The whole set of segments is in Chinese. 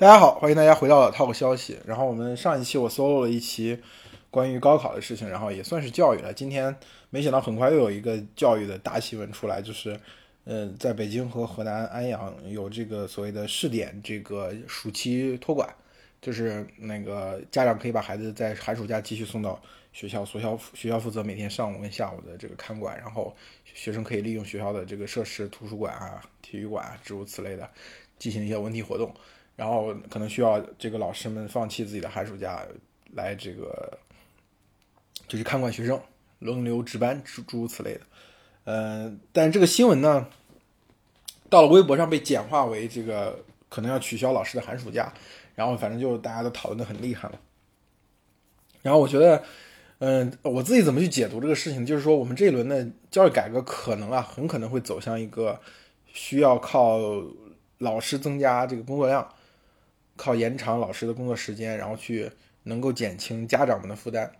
大家好，欢迎大家回到 Talk 消息。然后我们上一期我 solo 了一期关于高考的事情，然后也算是教育了。今天没想到很快又有一个教育的大新闻出来，就是，呃，在北京和河南安阳有这个所谓的试点这个暑期托管，就是那个家长可以把孩子在寒暑假继续送到学校，学校学校负责每天上午跟下午的这个看管，然后学生可以利用学校的这个设施，图书馆啊、体育馆啊诸如此类的进行一些文体活动。然后可能需要这个老师们放弃自己的寒暑假来这个，就是看管学生，轮流值班诸诸如此类的。呃，但是这个新闻呢，到了微博上被简化为这个可能要取消老师的寒暑假，然后反正就大家都讨论的很厉害了。然后我觉得，嗯、我自己怎么去解读这个事情，就是说我们这一轮的教育改革可能啊，很可能会走向一个需要靠老师增加这个工作量。靠延长老师的工作时间，然后去能够减轻家长们的负担，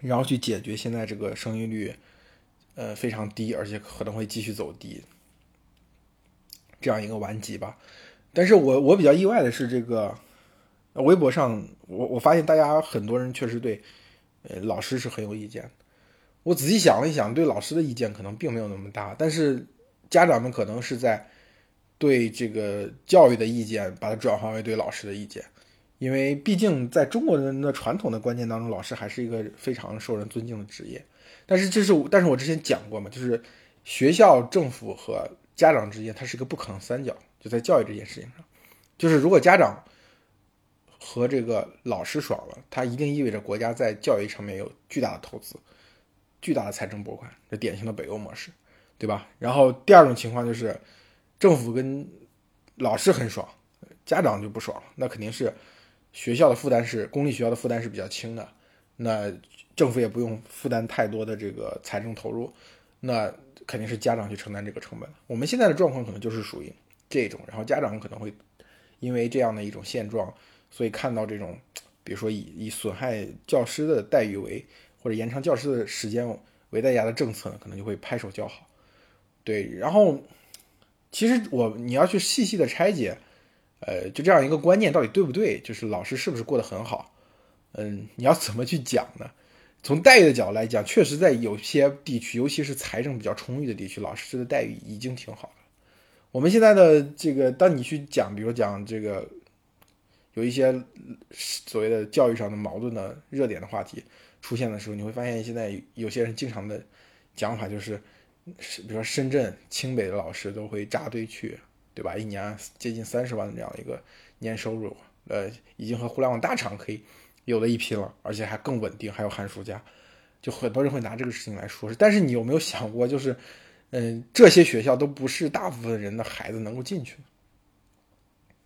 然后去解决现在这个生育率，呃非常低，而且可能会继续走低这样一个顽疾吧。但是我我比较意外的是，这个微博上我我发现大家很多人确实对呃老师是很有意见。我仔细想了一想，对老师的意见可能并没有那么大，但是家长们可能是在。对这个教育的意见，把它转化为对老师的意见，因为毕竟在中国人的传统的观念当中，老师还是一个非常受人尊敬的职业。但是这是，但是我之前讲过嘛，就是学校、政府和家长之间，它是一个不可能三角，就在教育这件事情上，就是如果家长和这个老师爽了，它一定意味着国家在教育上面有巨大的投资，巨大的财政拨款，这典型的北欧模式，对吧？然后第二种情况就是。政府跟老师很爽，家长就不爽，那肯定是学校的负担是公立学校的负担是比较轻的，那政府也不用负担太多的这个财政投入，那肯定是家长去承担这个成本。我们现在的状况可能就是属于这种，然后家长可能会因为这样的一种现状，所以看到这种，比如说以以损害教师的待遇为或者延长教师的时间为代价的政策呢，可能就会拍手叫好。对，然后。其实我你要去细细的拆解，呃，就这样一个观念到底对不对？就是老师是不是过得很好？嗯，你要怎么去讲呢？从待遇的角度来讲，确实在有些地区，尤其是财政比较充裕的地区，老师的待遇已经挺好的。我们现在的这个，当你去讲，比如讲这个有一些所谓的教育上的矛盾的热点的话题出现的时候，你会发现现在有些人经常的讲法就是。比如说深圳、清北的老师都会扎堆去，对吧？一年接近三十万的这样一个年收入，呃，已经和互联网大厂可以有的一拼了，而且还更稳定，还有寒暑假，就很多人会拿这个事情来说。但是你有没有想过，就是，嗯，这些学校都不是大部分人的孩子能够进去，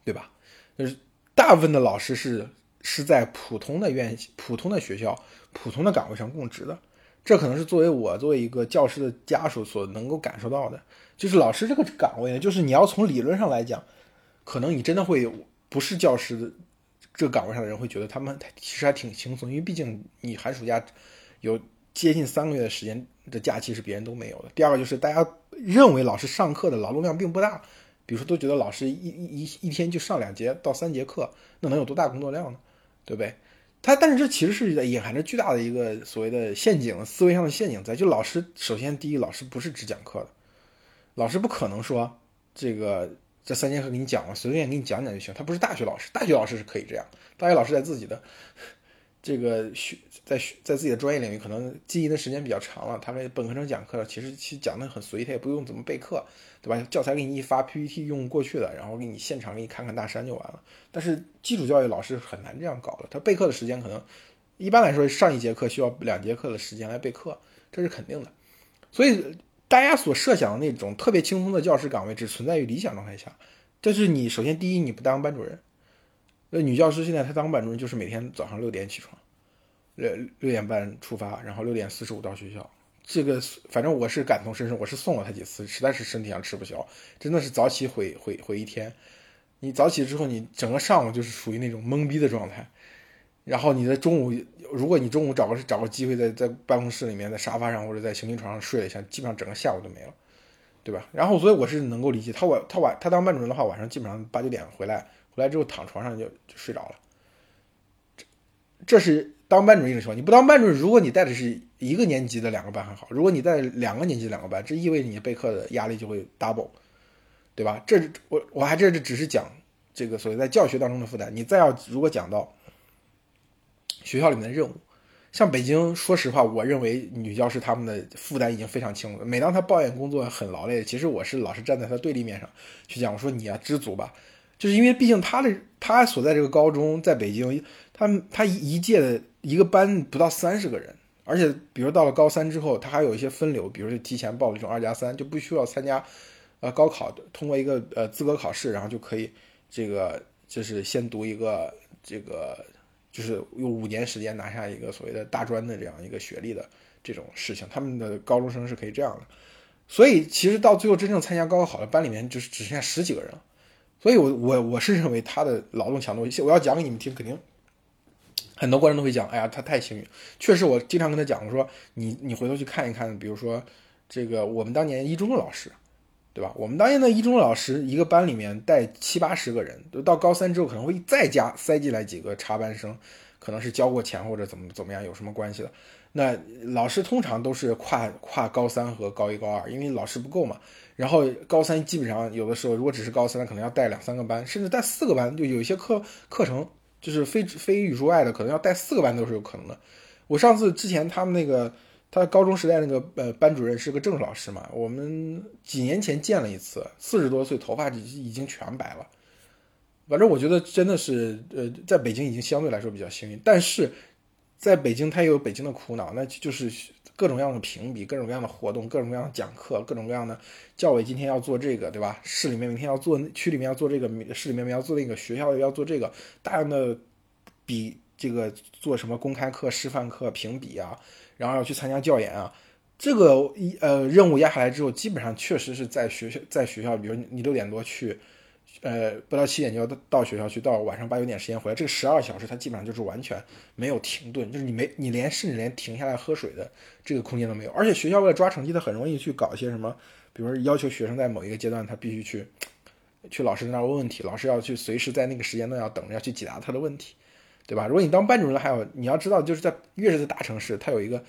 对吧？就是大部分的老师是是在普通的院、普通的学校、普通的岗位上供职的。这可能是作为我作为一个教师的家属所能够感受到的，就是老师这个岗位呢，就是你要从理论上来讲，可能你真的会不是教师的这个岗位上的人会觉得他们其实还挺轻松，因为毕竟你寒暑假有接近三个月的时间的假期是别人都没有的。第二个就是大家认为老师上课的劳动量并不大，比如说都觉得老师一一一一天就上两节到三节课，那能有多大工作量呢？对不对？他但是这其实是隐含着巨大的一个所谓的陷阱，思维上的陷阱在。就老师，首先第一，老师不是只讲课的，老师不可能说这个这三节课给你讲了，随便给你讲讲就行。他不是大学老师，大学老师是可以这样，大学老师在自己的这个学在学在自己的专业领域可能经营的时间比较长了，他们本科生讲课其实其实讲的很随意，他也不用怎么备课，对吧？教材给你一发，PPT 用过去的，然后给你现场给你看看大山就完了。但是基础教育老师很难这样搞的，他备课的时间可能一般来说上一节课需要两节课的时间来备课，这是肯定的。所以大家所设想的那种特别轻松的教师岗位只存在于理想状态下。就是你首先第一你不当班主任，那女教师现在她当班主任就是每天早上六点起床，六六点半出发，然后六点四十五到学校。这个反正我是感同身受，我是送了她几次，实在是身体上吃不消，真的是早起毁毁毁一天。你早起之后，你整个上午就是属于那种懵逼的状态，然后你在中午，如果你中午找个找个机会在在办公室里面，在沙发上或者在行军床上睡了一下，基本上整个下午都没了，对吧？然后所以我是能够理解他晚他晚他当班主任的话，晚上基本上八九点回来回来之后躺床上就就睡着了。这这是当班主任的情况。你不当班主任，如果你带的是一个年级的两个班还好，如果你带两个年级两个班，这意味着你备课的压力就会 double，对吧？这我我还这这只是讲这个所谓在教学当中的负担。你再要如果讲到学校里面的任务。像北京，说实话，我认为女教师她们的负担已经非常轻了。每当她抱怨工作很劳累，其实我是老是站在她对立面上去讲，我说你啊知足吧，就是因为毕竟他的他所在这个高中在北京，他他一届的一个班不到三十个人，而且比如到了高三之后，他还有一些分流，比如说提前报了这种二加三，就不需要参加呃高考，通过一个呃资格考试，然后就可以这个就是先读一个这个。就是用五年时间拿下一个所谓的大专的这样一个学历的这种事情，他们的高中生是可以这样的。所以其实到最后真正参加高考的班里面，就是只剩下十几个人了。所以，我我我是认为他的劳动强度，我要讲给你们听，肯定很多观众都会讲，哎呀，他太幸运。确实，我经常跟他讲，我说你你回头去看一看，比如说这个我们当年一中的老师。对吧？我们当年的一中的老师一个班里面带七八十个人，到高三之后可能会再加塞进来几个插班生，可能是交过钱或者怎么怎么样，有什么关系的？那老师通常都是跨跨高三和高一高二，因为老师不够嘛。然后高三基本上有的时候如果只是高三，可能要带两三个班，甚至带四个班，就有一些课课程就是非非语数外的，可能要带四个班都是有可能的。我上次之前他们那个。他高中时代那个呃班主任是个政治老师嘛，我们几年前见了一次，四十多岁，头发已已经全白了。反正我觉得真的是呃，在北京已经相对来说比较幸运，但是在北京他也有北京的苦恼，那就是各种各样的评比，各种各样的活动，各种各样的讲课，各种各样的教委今天要做这个，对吧？市里面明天要做，区里面要做这个，市里面要做那个，学校要做这个，大量的比这个做什么公开课、示范课评比啊。然后要去参加教研啊，这个一呃任务压下来之后，基本上确实是在学校在学校，比如你六点多去，呃不到七点就要到学校去，到晚上八九点时间回来，这个十二小时他基本上就是完全没有停顿，就是你没你连甚至连停下来喝水的这个空间都没有。而且学校为了抓成绩，他很容易去搞一些什么，比如说要求学生在某一个阶段他必须去去老师那儿问问题，老师要去随时在那个时间段要等着要去解答他的问题。对吧？如果你当班主任，还有你要知道，就是在越是在大城市，他有一个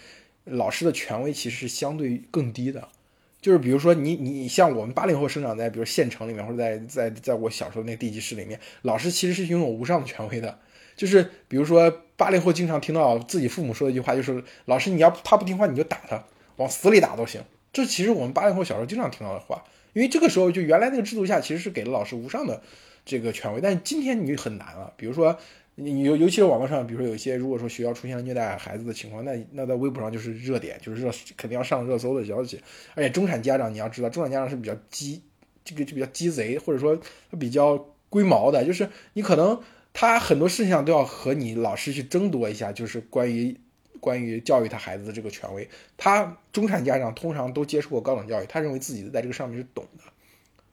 老师的权威其实是相对更低的。就是比如说你你像我们八零后生长在比如县城里面，或者在在在我小时候那地级市里面，老师其实是拥有无上的权威的。就是比如说八零后经常听到自己父母说的一句话，就是老师你要他不听话你就打他，往死里打都行。这其实我们八零后小时候经常听到的话，因为这个时候就原来那个制度下其实是给了老师无上的这个权威，但是今天你很难了。比如说。你尤尤其是网络上，比如说有一些如果说学校出现了虐待孩子的情况，那那在微博上就是热点，就是热肯定要上热搜的消息。而且中产家长你要知道，中产家长是比较鸡，这个就比较鸡贼，或者说比较龟毛的，就是你可能他很多事情上都要和你老师去争夺一下，就是关于关于教育他孩子的这个权威。他中产家长通常都接受过高等教育，他认为自己在这个上面是懂的，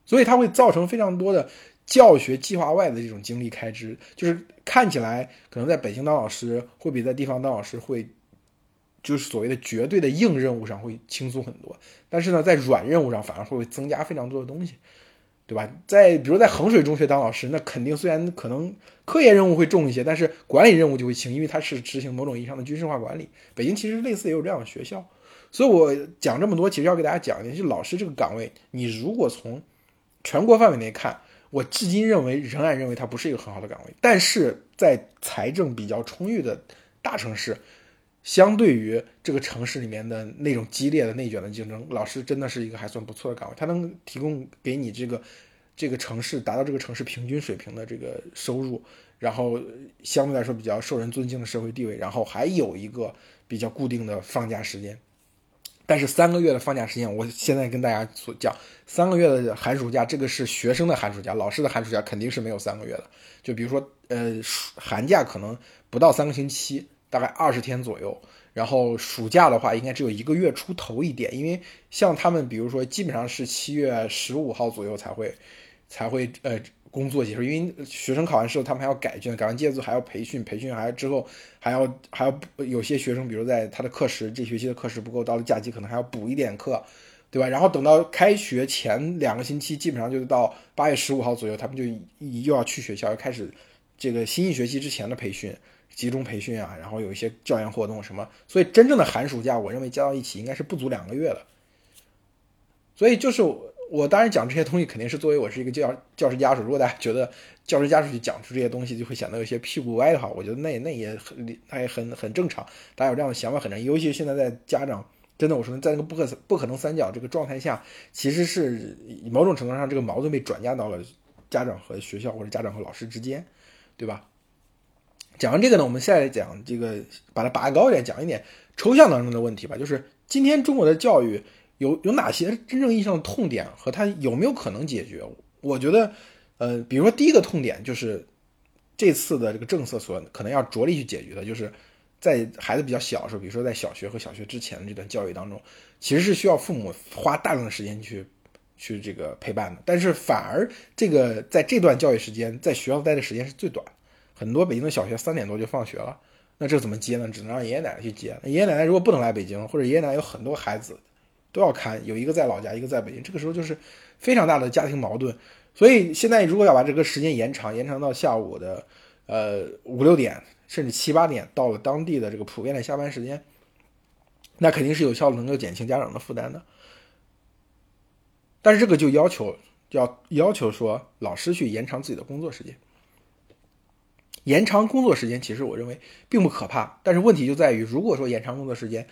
所以他会造成非常多的。教学计划外的这种精力开支，就是看起来可能在北京当老师会比在地方当老师会，就是所谓的绝对的硬任务上会轻松很多。但是呢，在软任务上反而会增加非常多的东西，对吧？在比如在衡水中学当老师，那肯定虽然可能科研任务会重一些，但是管理任务就会轻，因为它是执行某种意义上的军事化管理。北京其实类似也有这样的学校，所以我讲这么多，其实要给大家讲一下，就老师这个岗位，你如果从全国范围内看。我至今认为，仍然认为它不是一个很好的岗位。但是在财政比较充裕的大城市，相对于这个城市里面的那种激烈的内卷的竞争，老师真的是一个还算不错的岗位。它能提供给你这个这个城市达到这个城市平均水平的这个收入，然后相对来说比较受人尊敬的社会地位，然后还有一个比较固定的放假时间。但是三个月的放假时间，我现在跟大家所讲，三个月的寒暑假，这个是学生的寒暑假，老师的寒暑假肯定是没有三个月的。就比如说，呃，暑寒假可能不到三个星期，大概二十天左右。然后暑假的话，应该只有一个月出头一点，因为像他们，比如说，基本上是七月十五号左右才会，才会呃。工作结束，因为学生考完试后，他们还要改卷，改完卷子还要培训，培训还之后还要还要有些学生，比如在他的课时这学期的课时不够，到了假期可能还要补一点课，对吧？然后等到开学前两个星期，基本上就是到八月十五号左右，他们就又要去学校，要开始这个新一学期之前的培训，集中培训啊，然后有一些教研活动什么，所以真正的寒暑假，我认为加到一起应该是不足两个月的。所以就是我当然讲这些东西，肯定是作为我是一个教教师家属。如果大家觉得教师家属去讲出这些东西就会显得有些屁股歪的话，我觉得那那也很那也很很正常，大家有这样的想法很正常，尤其现在在家长。真的，我说在那个不可不可能三角这个状态下，其实是某种程度上这个矛盾被转嫁到了家长和学校或者家长和老师之间，对吧？讲完这个呢，我们现在讲这个，把它拔高一点，讲一点抽象当中的问题吧。就是今天中国的教育有有哪些真正意义上的痛点，和它有没有可能解决？我觉得，呃，比如说第一个痛点就是这次的这个政策所可能要着力去解决的，就是。在孩子比较小的时候，比如说在小学和小学之前的这段教育当中，其实是需要父母花大量的时间去去这个陪伴的。但是反而这个在这段教育时间，在学校待的时间是最短。很多北京的小学三点多就放学了，那这怎么接呢？只能让爷爷奶奶去接。爷爷奶奶如果不能来北京，或者爷爷奶奶有很多孩子都要看，有一个在老家，一个在北京，这个时候就是非常大的家庭矛盾。所以现在如果要把这个时间延长，延长到下午的呃五六点。甚至七八点到了当地的这个普遍的下班时间，那肯定是有效能够减轻家长的负担的。但是这个就要求要要求说老师去延长自己的工作时间，延长工作时间其实我认为并不可怕，但是问题就在于如果说延长工作时间，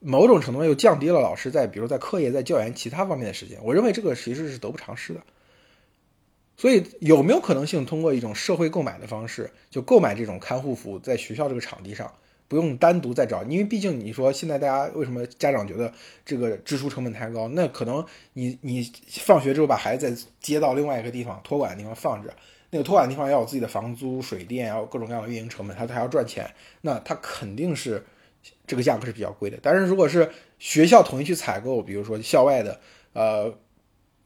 某种程度上又降低了老师在比如在课业在教研其他方面的时间，我认为这个其实是得不偿失的。所以有没有可能性通过一种社会购买的方式，就购买这种看护服务，在学校这个场地上不用单独再找？因为毕竟你说现在大家为什么家长觉得这个支出成本太高？那可能你你放学之后把孩子再接到另外一个地方托管的地方放着，那个托管的地方要有自己的房租、水电，要有各种各样的运营成本，他他要赚钱，那他肯定是这个价格是比较贵的。但是如果是学校统一去采购，比如说校外的呃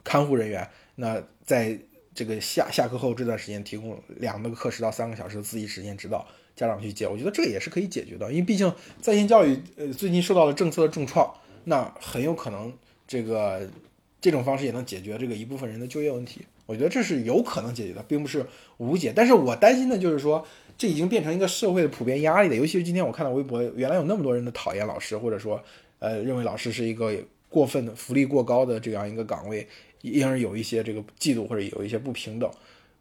看护人员，那在这个下下课后这段时间提供两个课时到三个小时的自习时间指导家长去接，我觉得这也是可以解决的。因为毕竟在线教育呃最近受到了政策的重创，那很有可能这个这种方式也能解决这个一部分人的就业问题。我觉得这是有可能解决的，并不是无解。但是我担心的就是说，这已经变成一个社会的普遍压力了。尤其是今天我看到微博，原来有那么多人的讨厌老师，或者说呃认为老师是一个过分的福利过高的这样一个岗位。因而有一些这个嫉妒或者有一些不平等、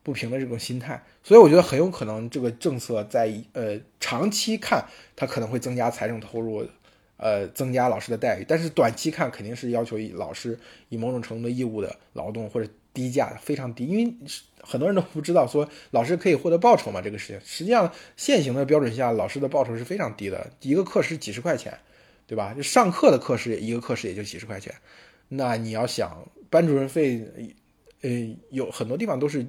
不平的这种心态，所以我觉得很有可能这个政策在呃长期看，它可能会增加财政投入，呃增加老师的待遇，但是短期看肯定是要求老师以某种程度的义务的劳动或者低价非常低，因为很多人都不知道说老师可以获得报酬嘛，这个事情实际上现行的标准下，老师的报酬是非常低的，一个课时几十块钱，对吧？就上课的课时一个课时也就几十块钱，那你要想。班主任费，呃，有很多地方都是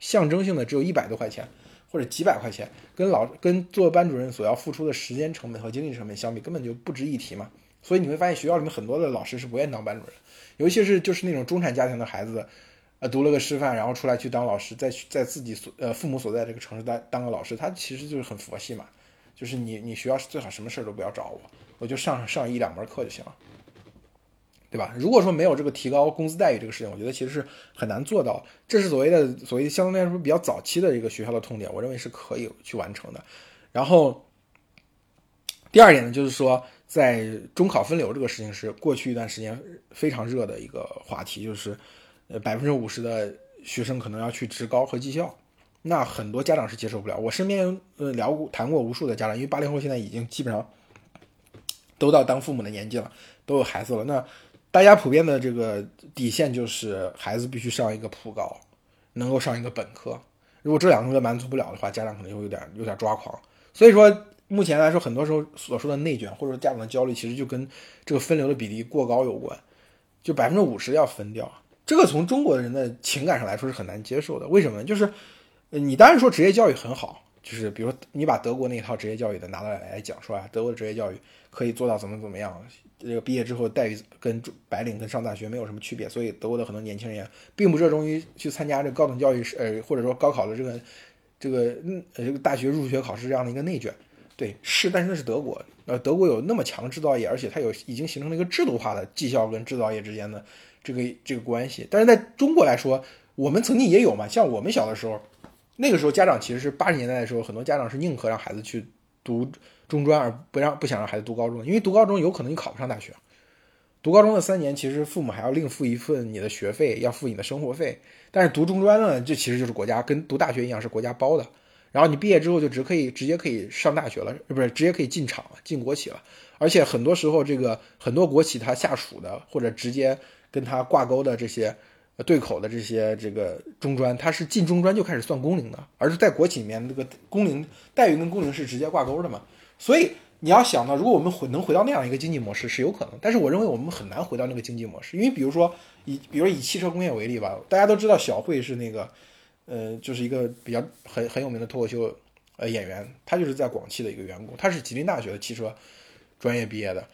象征性的，只有一百多块钱或者几百块钱，跟老跟做班主任所要付出的时间成本和精力成本相比，根本就不值一提嘛。所以你会发现学校里面很多的老师是不愿意当班主任，尤其是就是那种中产家庭的孩子，呃，读了个师范，然后出来去当老师，在在自己所呃父母所在这个城市当当个老师，他其实就是很佛系嘛，就是你你学校最好什么事儿都不要找我，我就上上一两门课就行了。对吧？如果说没有这个提高工资待遇这个事情，我觉得其实是很难做到。这是所谓的所谓相对来说比较早期的一个学校的痛点，我认为是可以去完成的。然后第二点呢，就是说在中考分流这个事情是过去一段时间非常热的一个话题，就是呃百分之五十的学生可能要去职高和技校，那很多家长是接受不了。我身边呃聊过谈过无数的家长，因为八零后现在已经基本上都到当父母的年纪了，都有孩子了，那。大家普遍的这个底线就是孩子必须上一个普高，能够上一个本科。如果这两个都满足不了的话，家长可能会有点有点抓狂。所以说，目前来说，很多时候所说的内卷或者说家长的焦虑，其实就跟这个分流的比例过高有关。就百分之五十要分掉，这个从中国人的情感上来说是很难接受的。为什么？就是你当然说职业教育很好，就是比如你把德国那一套职业教育的拿来来讲，说啊，德国的职业教育可以做到怎么怎么样。这个毕业之后待遇跟白领跟上大学没有什么区别，所以德国的很多年轻人并不热衷于去参加这高等教育，呃，或者说高考的这个这个嗯呃这个大学入学考试这样的一个内卷，对，是，但是那是德国，呃，德国有那么强制造业，而且它有已经形成了一个制度化的技校跟制造业之间的这个这个关系。但是在中国来说，我们曾经也有嘛，像我们小的时候，那个时候家长其实是八十年代的时候，很多家长是宁可让孩子去读中专，而不让不想让孩子读高中，因为读高中有可能你考不上大学。读高中的三年，其实父母还要另付一份你的学费，要付你的生活费。但是读中专呢，这其实就是国家跟读大学一样，是国家包的。然后你毕业之后就只可以直接可以上大学了，不是直接可以进厂，进国企了。而且很多时候，这个很多国企它下属的或者直接跟它挂钩的这些对口的这些这个中专，它是进中专就开始算工龄的，而是在国企里面那个工龄待遇跟工龄是直接挂钩的嘛。所以。你要想到，如果我们回能回到那样一个经济模式是有可能，但是我认为我们很难回到那个经济模式，因为比如说以比如以汽车工业为例吧，大家都知道小慧是那个，呃，就是一个比较很很有名的脱口秀呃演员，他就是在广汽的一个员工，他是吉林大学的汽车专业毕业的，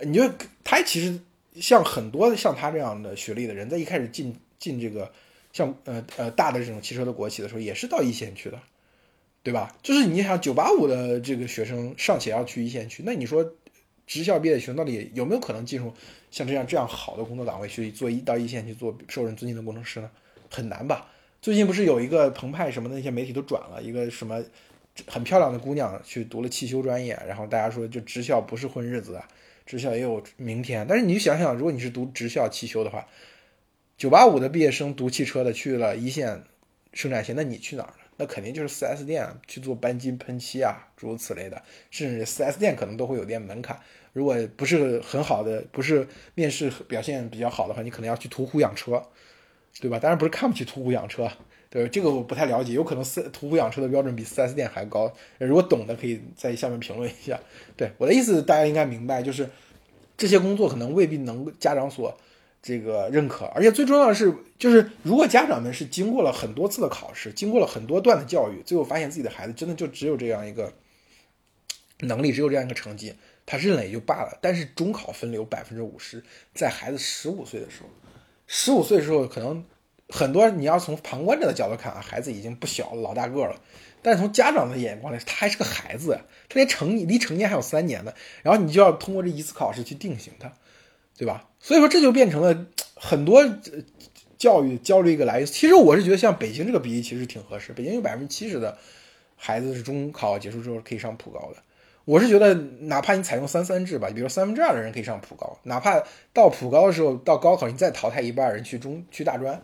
你就他其实像很多像他这样的学历的人，在一开始进进这个像呃呃大的这种汽车的国企的时候，也是到一线去的。对吧？就是你想九八五的这个学生尚且要去一线去，那你说职校毕业的学生到底有没有可能进入像这样这样好的工作岗位去做一到一线去做受人尊敬的工程师呢？很难吧？最近不是有一个澎湃什么的那些媒体都转了一个什么很漂亮的姑娘去读了汽修专业，然后大家说就职校不是混日子啊，职校也有明天。但是你想想，如果你是读职校汽修的话，九八五的毕业生读汽车的去了一线生产线，那你去哪儿呢？那肯定就是 4S 店去做钣金喷漆啊，诸如此类的，甚至 4S 店可能都会有点门槛。如果不是很好的，不是面试表现比较好的话，你可能要去途虎养车，对吧？当然不是看不起途虎养车，对这个我不太了解，有可能四途虎养车的标准比 4S 店还高。如果懂的可以在下面评论一下。对我的意思，大家应该明白，就是这些工作可能未必能家长所。这个认可，而且最重要的是，就是如果家长们是经过了很多次的考试，经过了很多段的教育，最后发现自己的孩子真的就只有这样一个能力，只有这样一个成绩，他认了也就罢了。但是中考分流百分之五十，在孩子十五岁的时候，十五岁的时候，可能很多你要从旁观者的角度看啊，孩子已经不小了，老大个了。但是从家长的眼光来，他还是个孩子，他连成离成年还有三年呢。然后你就要通过这一次考试去定型他。对吧？所以说这就变成了很多教育焦虑一个来源。其实我是觉得像北京这个比例其实挺合适。北京有百分之七十的孩子是中考结束之后可以上普高的。我是觉得哪怕你采用三三制吧，比如三分之二的人可以上普高，哪怕到普高的时候到高考你再淘汰一半人去中去大专，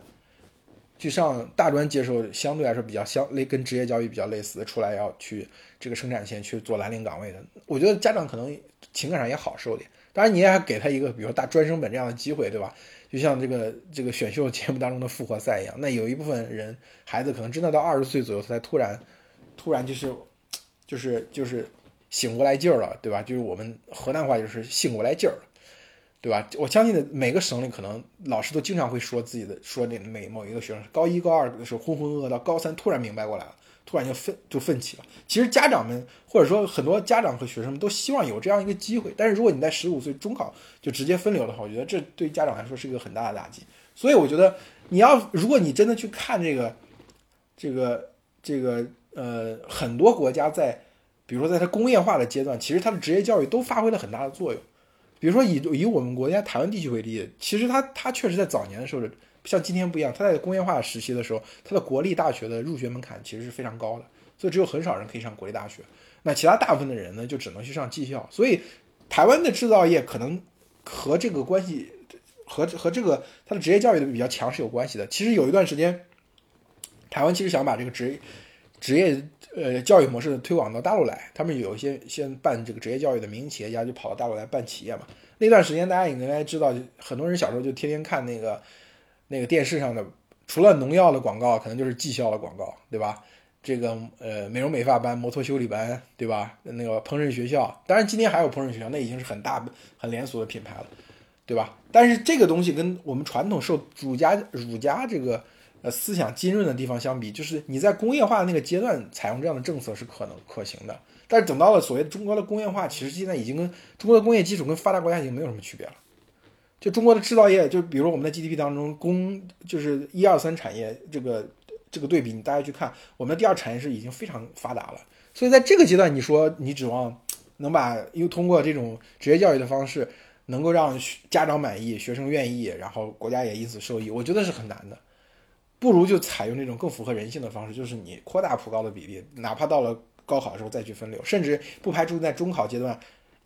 去上大专接受相对来说比较相类跟职业教育比较类似的，出来要去这个生产线去做蓝领岗位的，我觉得家长可能情感上也好受点。当然，你也还给他一个，比如说大专升本这样的机会，对吧？就像这个这个选秀节目当中的复活赛一样，那有一部分人孩子可能真的到二十岁左右，他才突然突然就是就是就是醒过来劲儿了，对吧？就是我们河南话就是醒过来劲儿，对吧？我相信的每个省里可能老师都经常会说自己的说那每某一个学生高一高二的时候浑浑噩噩，到高三突然明白过来了。突然就奋就奋起了。其实家长们或者说很多家长和学生们都希望有这样一个机会，但是如果你在十五岁中考就直接分流的话，我觉得这对家长来说是一个很大的打击。所以我觉得你要如果你真的去看这个这个这个呃很多国家在比如说在它工业化的阶段，其实它的职业教育都发挥了很大的作用。比如说以以我们国家台湾地区为例，其实它它确实在早年的时候。像今天不一样，他在工业化时期的时候，他的国立大学的入学门槛其实是非常高的，所以只有很少人可以上国立大学。那其他大部分的人呢，就只能去上技校。所以，台湾的制造业可能和这个关系，和和这个他的职业教育的比较强是有关系的。其实有一段时间，台湾其实想把这个职职业呃教育模式推广到大陆来，他们有一些先办这个职业教育的民营企业家就跑到大陆来办企业嘛。那段时间大家也应该知道，很多人小时候就天天看那个。那个电视上的除了农药的广告，可能就是技校的广告，对吧？这个呃，美容美发班、摩托修理班，对吧？那个烹饪学校，当然今天还有烹饪学校，那已经是很大很连锁的品牌了，对吧？但是这个东西跟我们传统受儒家儒家这个呃思想浸润的地方相比，就是你在工业化那个阶段采用这样的政策是可能可行的，但是等到了所谓中国的工业化，其实现在已经跟中国的工业基础跟发达国家已经没有什么区别了。就中国的制造业，就比如我们的 GDP 当中，工就是一二三产业这个这个对比，你大家去看，我们的第二产业是已经非常发达了。所以在这个阶段，你说你指望能把又通过这种职业教育的方式，能够让家长满意、学生愿意，然后国家也因此受益，我觉得是很难的。不如就采用这种更符合人性的方式，就是你扩大普高的比例，哪怕到了高考的时候再去分流，甚至不排除在中考阶段，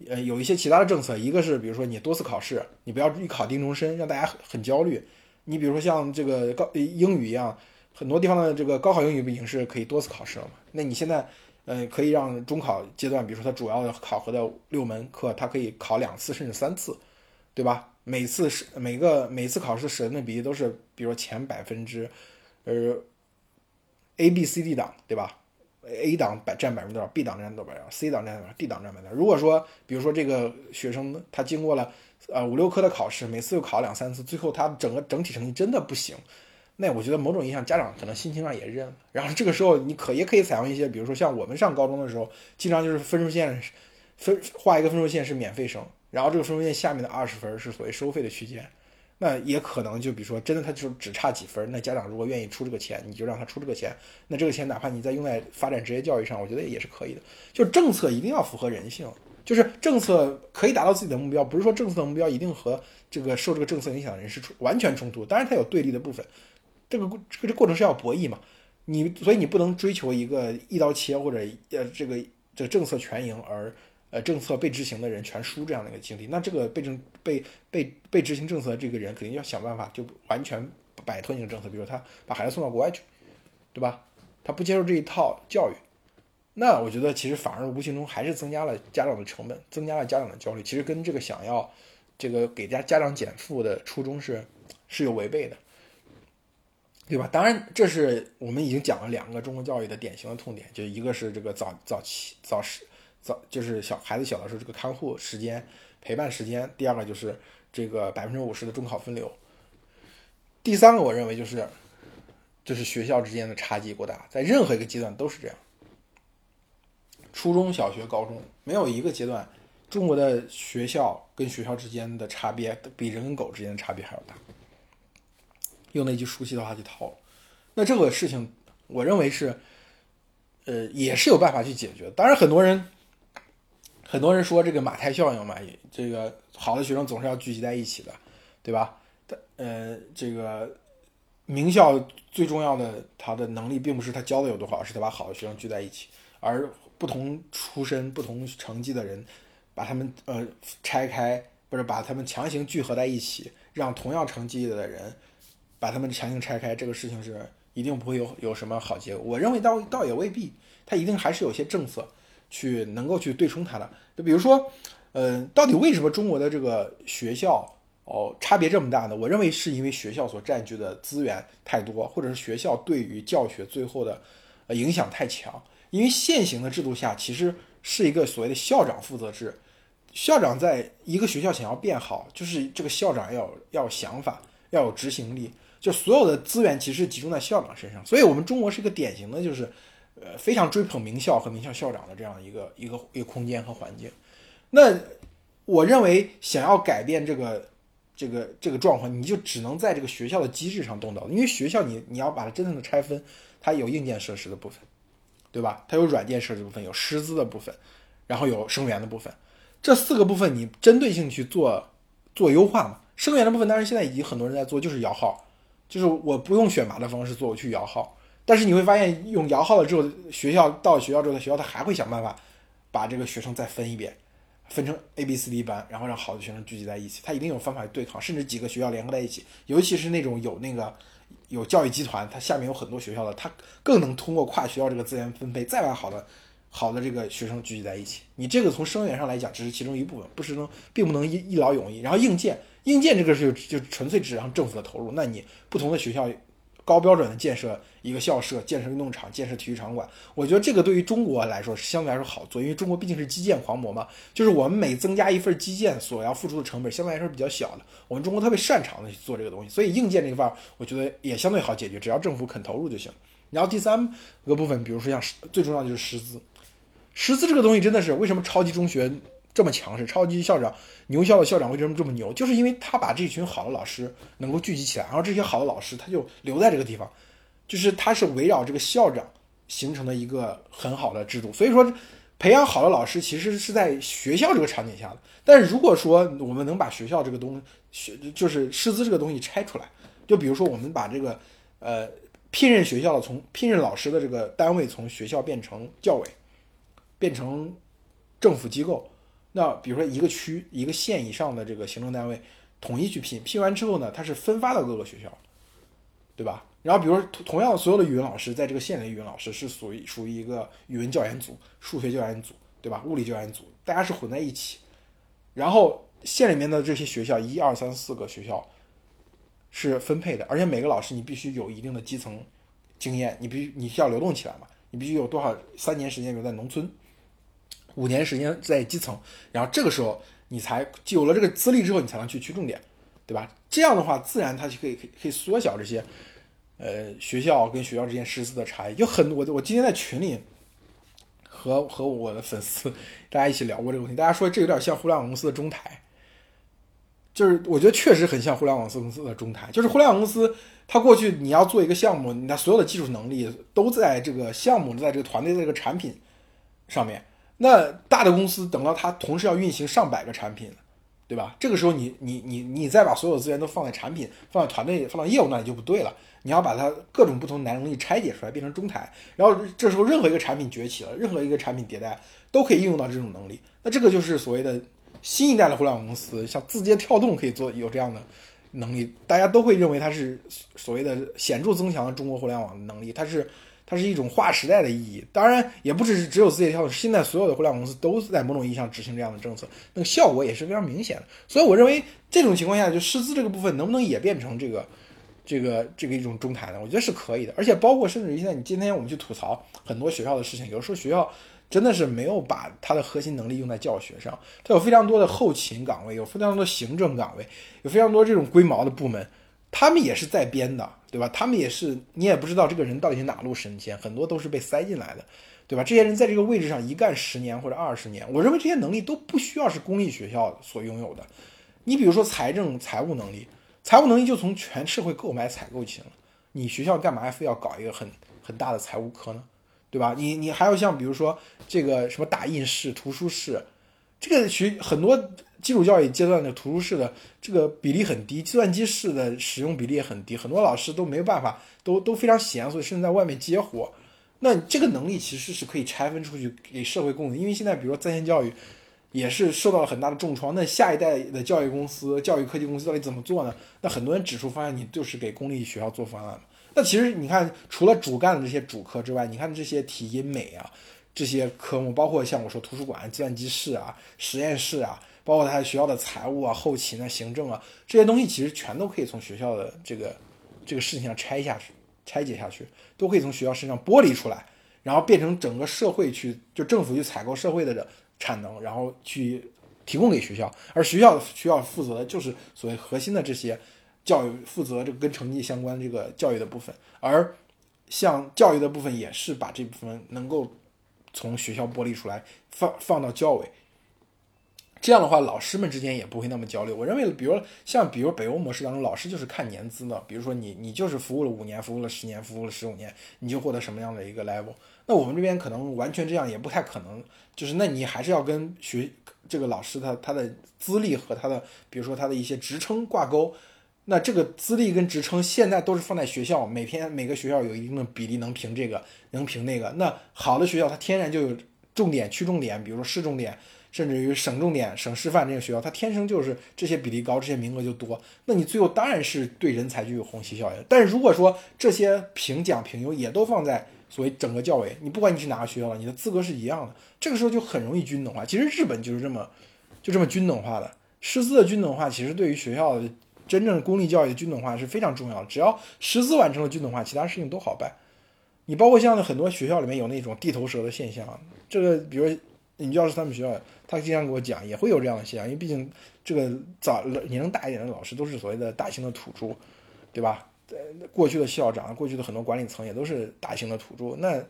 呃，有一些其他的政策。一个是比如说你多次考试，你不要一考定终身，让大家很很焦虑。你比如说像这个高英语一样，很多地方的这个高考英语不已经是可以多次考试了吗？那你现在，呃，可以让中考阶段，比如说它主要的考核的六门课，它可以考两次甚至三次，对吧？每次是每个每次考试舍的比例都是，比如说前百分之，呃，A、B、C、D 档，对吧？A 档百占百分之多少？B 档占多少？C 档占多少？D 档占多少？如果说，比如说这个学生他经过了呃五六科的考试，每次又考两三次，最后他整个整体成绩真的不行，那我觉得某种意义上家长可能心情上也认了。然后这个时候你可也可以采用一些，比如说像我们上高中的时候，经常就是分数线分画一个分数线是免费生。然后这个分数线下面的二十分是所谓收费的区间，那也可能就比如说真的他就只差几分，那家长如果愿意出这个钱，你就让他出这个钱，那这个钱哪怕你再用在发展职业教育上，我觉得也是可以的。就政策一定要符合人性，就是政策可以达到自己的目标，不是说政策的目标一定和这个受这个政策影响的人是完全冲突，当然它有对立的部分，这个这个过程是要博弈嘛，你所以你不能追求一个一刀切或者呃这个这个政策全赢而。呃，政策被执行的人全输这样的一个经历，那这个被政被被被执行政策这个人肯定要想办法，就完全摆脱那个政策。比如他把孩子送到国外去，对吧？他不接受这一套教育，那我觉得其实反而无形中还是增加了家长的成本，增加了家长的焦虑。其实跟这个想要这个给家家长减负的初衷是是有违背的，对吧？当然，这是我们已经讲了两个中国教育的典型的痛点，就一个是这个早早期早时。早就是小孩子小的时候，这个看护时间、陪伴时间。第二个就是这个百分之五十的中考分流。第三个，我认为就是，就是学校之间的差距过大，在任何一个阶段都是这样。初中小学、高中没有一个阶段，中国的学校跟学校之间的差别比人跟狗之间的差别还要大。用那句熟悉的话去套，那这个事情，我认为是，呃，也是有办法去解决。当然，很多人。很多人说这个马太效应嘛，这个好的学生总是要聚集在一起的，对吧？呃，这个名校最重要的，他的能力并不是他教的有多好，是他把好的学生聚在一起，而不同出身、不同成绩的人，把他们呃拆开，不是把他们强行聚合在一起，让同样成绩的人把他们强行拆开，这个事情是一定不会有有什么好结果。我认为倒倒也未必，他一定还是有些政策。去能够去对冲它的，就比如说，呃，到底为什么中国的这个学校哦差别这么大呢？我认为是因为学校所占据的资源太多，或者是学校对于教学最后的呃影响太强。因为现行的制度下，其实是一个所谓的校长负责制，校长在一个学校想要变好，就是这个校长要要有想法，要有执行力，就所有的资源其实集中在校长身上。所以，我们中国是一个典型的，就是。呃，非常追捧名校和名校校长的这样一个一个一个空间和环境。那我认为，想要改变这个这个这个状况，你就只能在这个学校的机制上动刀。因为学校，你你要把它真正的拆分，它有硬件设施的部分，对吧？它有软件设施部分，有师资的部分，然后有生源的部分。这四个部分，你针对性去做做优化嘛？生源的部分，当然现在已经很多人在做，就是摇号，就是我不用选拔的方式做，我去摇号。但是你会发现，用摇号了之后，学校到学校之后，学校他还会想办法把这个学生再分一遍，分成 A、B、C、D 班，然后让好的学生聚集在一起。他一定有方法对抗，甚至几个学校联合在一起。尤其是那种有那个有教育集团，它下面有很多学校的，它更能通过跨学校这个资源分配，再把好的好的这个学生聚集在一起。你这个从生源上来讲，只是其中一部分，不是能并不能一一劳永逸。然后硬件，硬件这个是就纯粹指向政府的投入。那你不同的学校。高标准的建设一个校舍，建设运动场，建设体育场馆，我觉得这个对于中国来说是相对来说好做，因为中国毕竟是基建狂魔嘛。就是我们每增加一份基建所要付出的成本，相对来说比较小的。我们中国特别擅长的去做这个东西，所以硬件这一块，我觉得也相对好解决，只要政府肯投入就行。然后第三个部分，比如说像最重要的就是师资，师资这个东西真的是为什么超级中学？这么强势，超级校长，牛校的校长为什么这么牛？就是因为他把这群好的老师能够聚集起来，然后这些好的老师他就留在这个地方，就是他是围绕这个校长形成的一个很好的制度。所以说，培养好的老师其实是在学校这个场景下的。但是如果说我们能把学校这个东学就是师资这个东西拆出来，就比如说我们把这个呃聘任学校的从聘任老师的这个单位从学校变成教委，变成政府机构。那比如说一个区、一个县以上的这个行政单位统一去聘，聘完之后呢，它是分发到各个学校，对吧？然后比如说同同样所有的语文老师在这个县里，语文老师是属于属于一个语文教研组、数学教研组，对吧？物理教研组，大家是混在一起。然后县里面的这些学校，一二三四个学校是分配的，而且每个老师你必须有一定的基层经验，你必须你需要流动起来嘛，你必须有多少三年时间留在农村。五年时间在基层，然后这个时候你才有了这个资历之后，你才能去区重点，对吧？这样的话，自然它就可以可以可以缩小这些，呃，学校跟学校之间师资的差异。有很多，我我今天在群里和和我的粉丝大家一起聊过这个问题，大家说这有点像互联网公司的中台，就是我觉得确实很像互联网公司的中台。就是互联网公司，它过去你要做一个项目，你的所有的技术能力都在这个项目，在这个团队的这个产品上面。那大的公司等到它同时要运行上百个产品，对吧？这个时候你你你你再把所有资源都放在产品、放在团队、放到业务那里就不对了。你要把它各种不同能力拆解出来，变成中台。然后这时候任何一个产品崛起了，任何一个产品迭代都可以应用到这种能力。那这个就是所谓的新一代的互联网公司，像字节跳动可以做有这样的能力，大家都会认为它是所谓的显著增强了中国互联网的能力。它是。它是一种划时代的意义，当然也不只是只有字节跳动，现在所有的互联网公司都在某种意义上执行这样的政策，那个效果也是非常明显的。所以我认为这种情况下，就师资这个部分能不能也变成这个、这个、这个一种中台呢？我觉得是可以的。而且包括甚至于现在，你今天我们去吐槽很多学校的事情，有时候学校真的是没有把它的核心能力用在教学上，它有非常多的后勤岗位，有非常多的行政岗位，有非常多这种龟毛的部门。他们也是在编的，对吧？他们也是，你也不知道这个人到底是哪路神仙，很多都是被塞进来的，对吧？这些人在这个位置上一干十年或者二十年，我认为这些能力都不需要是公立学校所拥有的。你比如说财政、财务能力，财务能力就从全社会购买采购起了。你学校干嘛非要搞一个很很大的财务科呢？对吧？你你还要像比如说这个什么打印室、图书室，这个学很多。基础教育阶段的图书室的这个比例很低，计算机室的使用比例也很低，很多老师都没有办法，都都非常闲，所以甚至在外面接活。那这个能力其实是可以拆分出去给社会供的，因为现在比如说在线教育也是受到了很大的重创。那下一代的教育公司、教育科技公司到底怎么做呢？那很多人指出方案，你就是给公立学校做方案那其实你看，除了主干的这些主科之外，你看这些体音美啊这些科目，包括像我说图书馆、计算机室啊、实验室啊。包括他学校的财务啊、后勤啊、行政啊这些东西，其实全都可以从学校的这个这个事情上拆下去、拆解下去，都可以从学校身上剥离出来，然后变成整个社会去，就政府去采购社会的产能，然后去提供给学校，而学校需要负责的就是所谓核心的这些教育，负责这个跟成绩相关这个教育的部分，而像教育的部分也是把这部分能够从学校剥离出来，放放到教委。这样的话，老师们之间也不会那么交流。我认为，比如像比如北欧模式当中，老师就是看年资的。比如说你你就是服务了五年，服务了十年，服务了十五年，你就获得什么样的一个 level。那我们这边可能完全这样也不太可能。就是那你还是要跟学这个老师他他的资历和他的比如说他的一些职称挂钩。那这个资历跟职称现在都是放在学校，每天每个学校有一定的比例能评这个，能评那个。那好的学校它天然就有重点区重点，比如说市重点。甚至于省重点、省师范这个学校，它天生就是这些比例高，这些名额就多。那你最后当然是对人才具有虹吸效应。但是如果说这些评奖评优也都放在所谓整个教委，你不管你是哪个学校了，你的资格是一样的，这个时候就很容易均等化。其实日本就是这么就这么均等化的。师资的均等化其实对于学校的真正公立教育的均等化是非常重要的。只要师资完成了均等化，其他事情都好办。你包括像很多学校里面有那种地头蛇的现象，这个比如。你教师他们学校，他经常给我讲，也会有这样的现象，因为毕竟这个早年龄大一点的老师都是所谓的大型的土著，对吧？呃，过去的校长，过去的很多管理层也都是大型的土著，那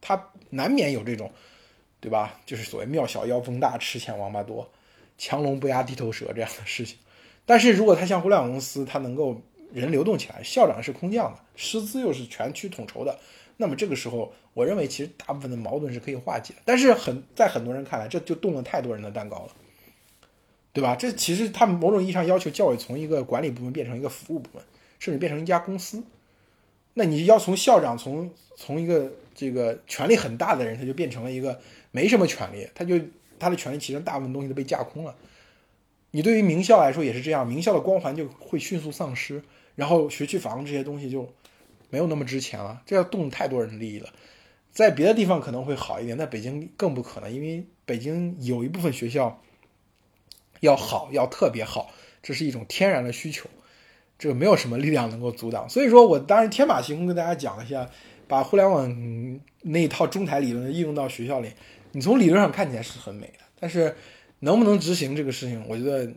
他难免有这种，对吧？就是所谓庙小妖风大，吃钱王八多，强龙不压地头蛇这样的事情。但是如果他像互联网公司，他能够人流动起来，校长是空降的，师资又是全区统筹的，那么这个时候，我认为其实大部分的矛盾是可以化解。但是很在很多人看来，这就动了太多人的蛋糕了，对吧？这其实他们某种意义上要求教育从一个管理部门变成一个服务部门，甚至变成一家公司。那你要从校长从从一个这个权力很大的人，他就变成了一个没什么权利，他就他的权利其实大部分东西都被架空了。你对于名校来说也是这样，名校的光环就会迅速丧失，然后学区房这些东西就没有那么值钱了。这要动太多人的利益了。在别的地方可能会好一点，在北京更不可能，因为北京有一部分学校要好，要特别好，这是一种天然的需求。这个没有什么力量能够阻挡，所以说我当然天马行空跟大家讲一下，把互联网那一套中台理论应用到学校里，你从理论上看起来是很美的，但是能不能执行这个事情，我觉得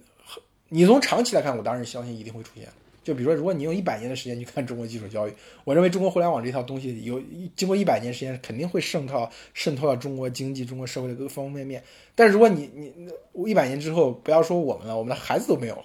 你从长期来看，我当然相信一定会出现。就比如说，如果你用一百年的时间去看中国基础教育，我认为中国互联网这套东西有经过一百年时间肯定会渗透渗透到中国经济、中国社会的各个方方面面。但如果你你一百年之后，不要说我们了，我们的孩子都没有了，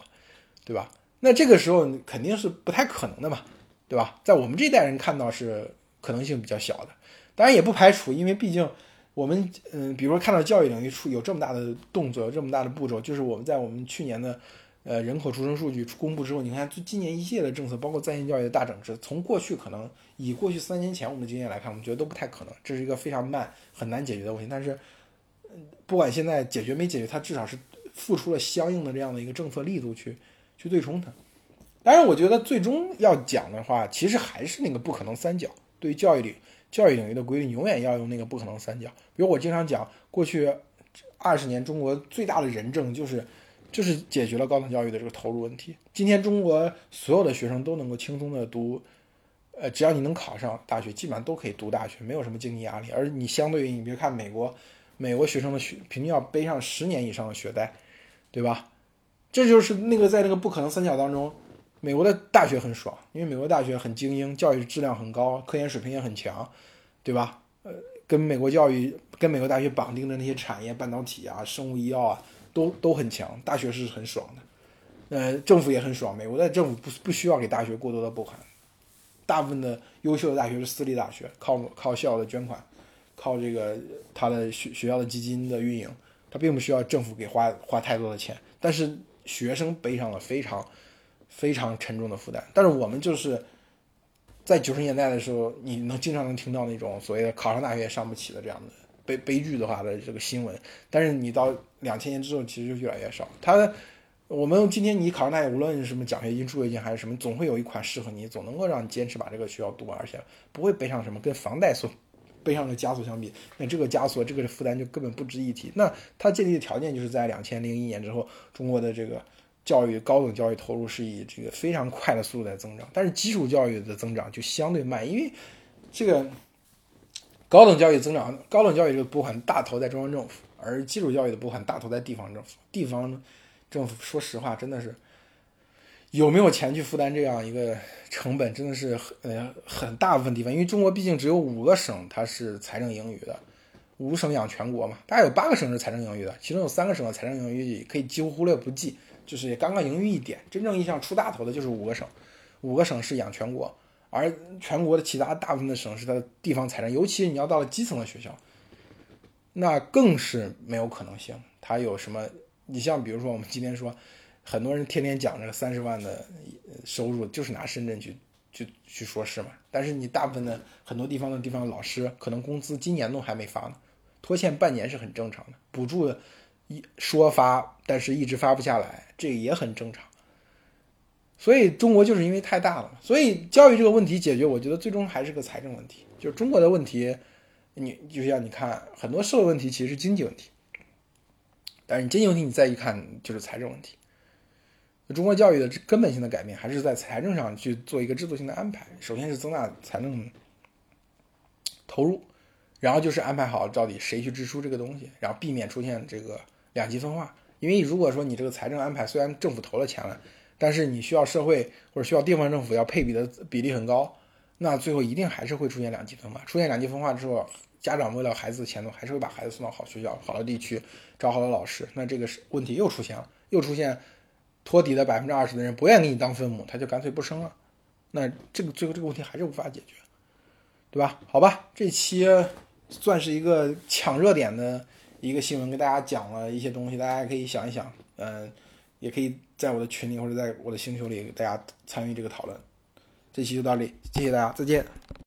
对吧？那这个时候肯定是不太可能的嘛，对吧？在我们这代人看到是可能性比较小的，当然也不排除，因为毕竟我们嗯，比如说看到教育领域出有这么大的动作，有这么大的步骤，就是我们在我们去年的呃人口出生数据公布之后，你看今年一系列的政策，包括在线教育的大整治，从过去可能以过去三年前我们的经验来看，我们觉得都不太可能，这是一个非常慢很难解决的问题。但是嗯不管现在解决没解决，它至少是付出了相应的这样的一个政策力度去。去对冲它，当然，我觉得最终要讲的话，其实还是那个不可能三角。对于教育领教育领域的规律，永远要用那个不可能三角。比如我经常讲，过去二十年中国最大的人证就是就是解决了高等教育的这个投入问题。今天中国所有的学生都能够轻松的读，呃，只要你能考上大学，基本上都可以读大学，没有什么经济压力。而你相对于你别看美国，美国学生的学平均要背上十年以上的学贷，对吧？这就是那个在那个不可能三角当中，美国的大学很爽，因为美国大学很精英，教育质量很高，科研水平也很强，对吧？呃，跟美国教育、跟美国大学绑定的那些产业，半导体啊、生物医药啊，都都很强，大学是很爽的。呃，政府也很爽，美国的政府不不需要给大学过多的拨款，大部分的优秀的大学是私立大学，靠靠校的捐款，靠这个他的学学校的基金的运营，他并不需要政府给花花太多的钱，但是。学生背上了非常非常沉重的负担，但是我们就是在九十年代的时候，你能经常能听到那种所谓的考上大学也上不起的这样的悲悲剧的话的这个新闻，但是你到两千年之后，其实就越来越少。他我们今天你考上大学，无论什么奖学金、助学金还是什么，总会有一款适合你，总能够让你坚持把这个学校读完，而且不会背上什么跟房贷所背上的枷锁相比，那这个枷锁这个负担就根本不值一提。那它建立的条件就是在两千零一年之后，中国的这个教育高等教育投入是以这个非常快的速度在增长，但是基础教育的增长就相对慢，因为这个高等教育增长，高等教育这个拨款大头在中央政府，而基础教育的拨款大头在地方政府。地方政府说实话真的是。有没有钱去负担这样一个成本，真的是很呃很大部分地方，因为中国毕竟只有五个省它是财政盈余的，五省养全国嘛，大概有八个省是财政盈余的，其中有三个省的财政盈余可以几乎忽略不计，就是也刚刚盈余一点，真正意义上出大头的就是五个省，五个省是养全国，而全国的其他大部分的省市它的地方财政，尤其你要到了基层的学校，那更是没有可能性，它有什么？你像比如说我们今天说。很多人天天讲这个三十万的收入，就是拿深圳去去去说事嘛。但是你大部分的很多地方的地方老师，可能工资今年都还没发呢，拖欠半年是很正常的。补助一说发，但是一直发不下来，这个也很正常。所以中国就是因为太大了，所以教育这个问题解决，我觉得最终还是个财政问题。就是中国的问题，你就像你看很多社会问题其实是经济问题，但是你经济问题你再一看就是财政问题。中国教育的根本性的改变，还是在财政上去做一个制度性的安排。首先是增大财政投入，然后就是安排好到底谁去支出这个东西，然后避免出现这个两极分化。因为如果说你这个财政安排虽然政府投了钱了，但是你需要社会或者需要地方政府要配比的比例很高，那最后一定还是会出现两极分化。出现两极分化之后，家长为了孩子的前途，还是会把孩子送到好学校、好的地区，找好的老师。那这个是问题又出现了，又出现。托底的百分之二十的人不愿意给你当分母，他就干脆不生了。那这个最后这个问题还是无法解决，对吧？好吧，这期算是一个抢热点的一个新闻，给大家讲了一些东西，大家可以想一想，嗯，也可以在我的群里或者在我的星球里大家参与这个讨论。这期就到这里，谢谢大家，再见。